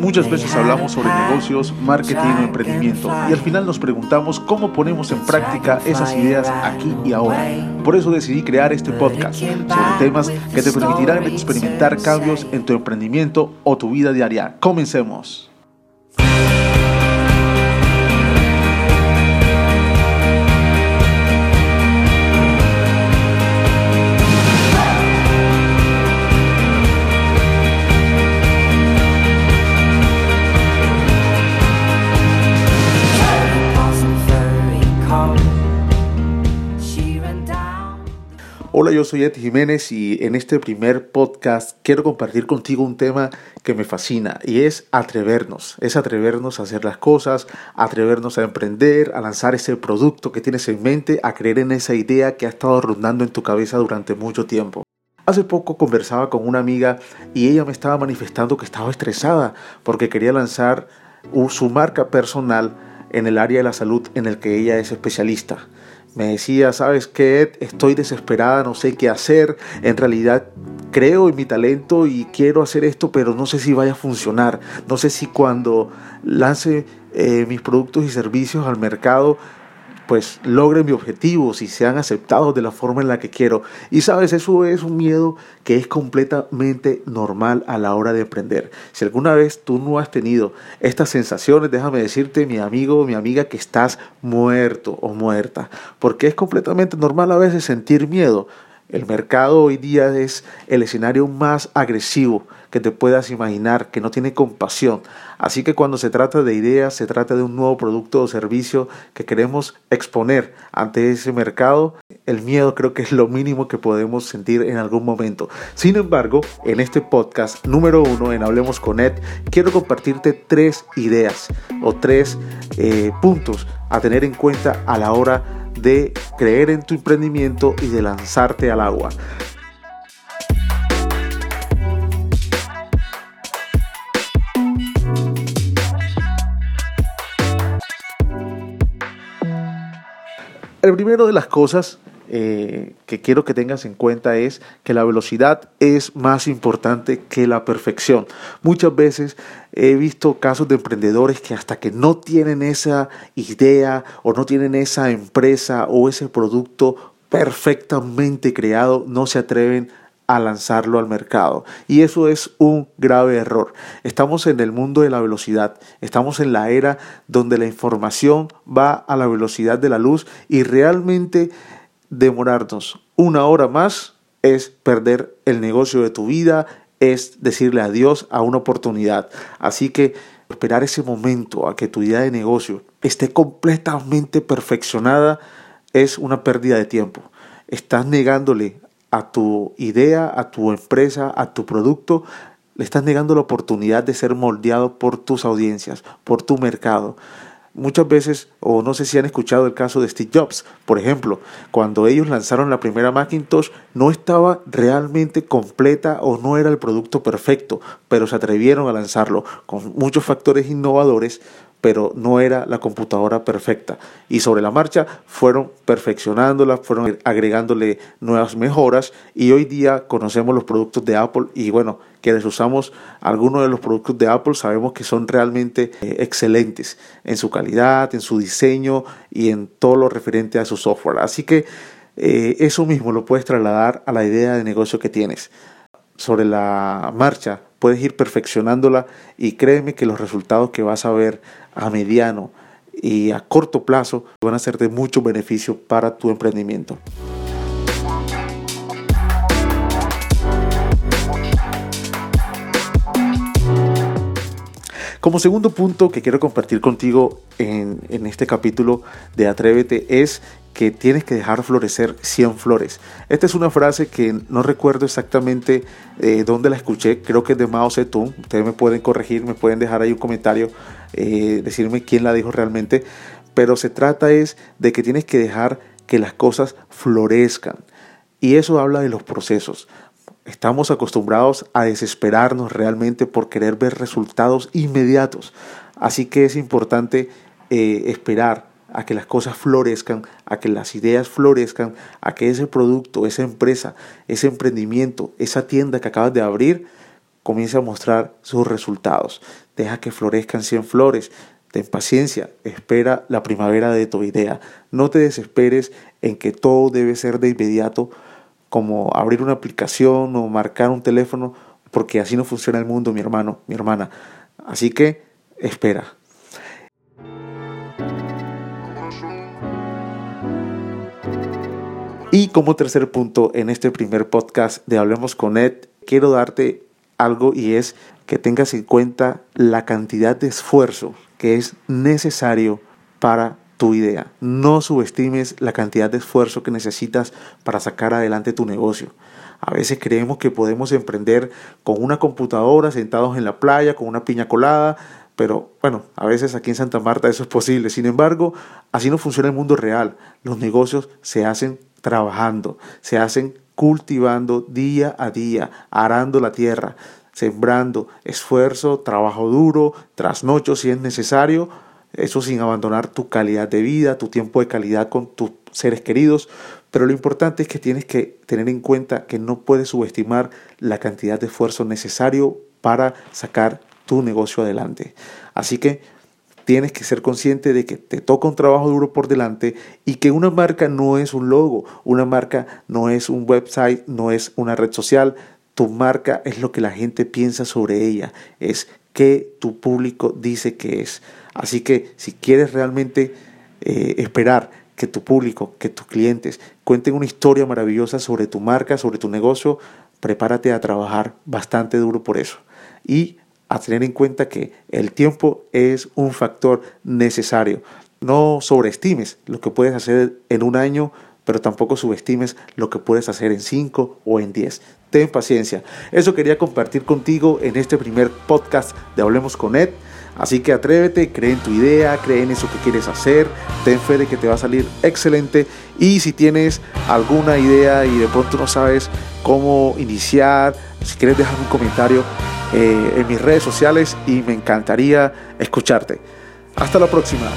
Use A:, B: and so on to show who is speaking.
A: Muchas veces hablamos sobre negocios, marketing o emprendimiento y al final nos preguntamos cómo ponemos en práctica esas ideas aquí y ahora. Por eso decidí crear este podcast sobre temas que te permitirán experimentar cambios en tu emprendimiento o tu vida diaria. Comencemos. Hola, yo soy Ed Jiménez y en este primer podcast quiero compartir contigo un tema que me fascina y es atrevernos, es atrevernos a hacer las cosas, atrevernos a emprender, a lanzar ese producto que tienes en mente, a creer en esa idea que ha estado rondando en tu cabeza durante mucho tiempo. Hace poco conversaba con una amiga y ella me estaba manifestando que estaba estresada porque quería lanzar su marca personal en el área de la salud en el que ella es especialista. Me decía, ¿sabes qué? Estoy desesperada, no sé qué hacer. En realidad creo en mi talento y quiero hacer esto, pero no sé si vaya a funcionar. No sé si cuando lance eh, mis productos y servicios al mercado pues logren mi objetivo, si sean aceptados de la forma en la que quiero. Y sabes, eso es un miedo que es completamente normal a la hora de emprender. Si alguna vez tú no has tenido estas sensaciones, déjame decirte, mi amigo o mi amiga, que estás muerto o muerta, porque es completamente normal a veces sentir miedo. El mercado hoy día es el escenario más agresivo que te puedas imaginar, que no tiene compasión. Así que cuando se trata de ideas, se trata de un nuevo producto o servicio que queremos exponer ante ese mercado, el miedo creo que es lo mínimo que podemos sentir en algún momento. Sin embargo, en este podcast número uno, en Hablemos con Ed, quiero compartirte tres ideas o tres eh, puntos a tener en cuenta a la hora de creer en tu emprendimiento y de lanzarte al agua. El primero de las cosas eh, que quiero que tengas en cuenta es que la velocidad es más importante que la perfección. Muchas veces he visto casos de emprendedores que hasta que no tienen esa idea o no tienen esa empresa o ese producto perfectamente creado, no se atreven a lanzarlo al mercado. Y eso es un grave error. Estamos en el mundo de la velocidad, estamos en la era donde la información va a la velocidad de la luz y realmente demorarnos una hora más es perder el negocio de tu vida, es decirle adiós a una oportunidad. Así que esperar ese momento a que tu idea de negocio esté completamente perfeccionada es una pérdida de tiempo. Estás negándole a tu idea, a tu empresa, a tu producto, le estás negando la oportunidad de ser moldeado por tus audiencias, por tu mercado. Muchas veces, o no sé si han escuchado el caso de Steve Jobs, por ejemplo, cuando ellos lanzaron la primera Macintosh, no estaba realmente completa o no era el producto perfecto, pero se atrevieron a lanzarlo con muchos factores innovadores pero no era la computadora perfecta. Y sobre la marcha fueron perfeccionándola, fueron agregándole nuevas mejoras y hoy día conocemos los productos de Apple y bueno, quienes usamos algunos de los productos de Apple sabemos que son realmente eh, excelentes en su calidad, en su diseño y en todo lo referente a su software. Así que eh, eso mismo lo puedes trasladar a la idea de negocio que tienes. Sobre la marcha puedes ir perfeccionándola y créeme que los resultados que vas a ver a mediano y a corto plazo van a ser de mucho beneficio para tu emprendimiento. Como segundo punto que quiero compartir contigo en, en, este capítulo de Atrévete es que tienes que dejar florecer 100 flores. Esta es una frase que no recuerdo exactamente eh, dónde la escuché, creo que es de Mao Zedong. Ustedes me pueden corregir, me pueden dejar ahí un comentario, eh, decirme quién la dijo realmente. Pero se trata es de que tienes que dejar que las cosas florezcan. Y eso habla de los procesos. Estamos acostumbrados a desesperarnos realmente por querer ver resultados inmediatos. Así que es importante eh, esperar a que las cosas florezcan, a que las ideas florezcan, a que ese producto, esa empresa, ese emprendimiento, esa tienda que acabas de abrir, comience a mostrar sus resultados. Deja que florezcan 100 flores. Ten paciencia, espera la primavera de tu idea. No te desesperes en que todo debe ser de inmediato, como abrir una aplicación o marcar un teléfono, porque así no funciona el mundo, mi hermano, mi hermana. Así que espera. Y como tercer punto en este primer podcast de Hablemos con Ed, quiero darte algo y es que tengas en cuenta la cantidad de esfuerzo que es necesario para tu idea. No subestimes la cantidad de esfuerzo que necesitas para sacar adelante tu negocio. A veces creemos que podemos emprender con una computadora sentados en la playa, con una piña colada, pero bueno, a veces aquí en Santa Marta eso es posible. Sin embargo, así no funciona el mundo real. Los negocios se hacen trabajando, se hacen cultivando día a día, arando la tierra, sembrando esfuerzo, trabajo duro, trasnocho si es necesario, eso sin abandonar tu calidad de vida, tu tiempo de calidad con tus seres queridos, pero lo importante es que tienes que tener en cuenta que no puedes subestimar la cantidad de esfuerzo necesario para sacar tu negocio adelante. Así que tienes que ser consciente de que te toca un trabajo duro por delante y que una marca no es un logo, una marca no es un website, no es una red social, tu marca es lo que la gente piensa sobre ella, es que tu público dice que es. Así que si quieres realmente eh, esperar que tu público, que tus clientes cuenten una historia maravillosa sobre tu marca, sobre tu negocio, prepárate a trabajar bastante duro por eso. Y a tener en cuenta que el tiempo es un factor necesario. No sobreestimes lo que puedes hacer en un año, pero tampoco subestimes lo que puedes hacer en cinco o en diez. Ten paciencia. Eso quería compartir contigo en este primer podcast de Hablemos con Ed. Así que atrévete, cree en tu idea, cree en eso que quieres hacer, ten fe de que te va a salir excelente y si tienes alguna idea y de pronto no sabes cómo iniciar, si quieres dejar un comentario, eh, en mis redes sociales y me encantaría escucharte. Hasta la próxima.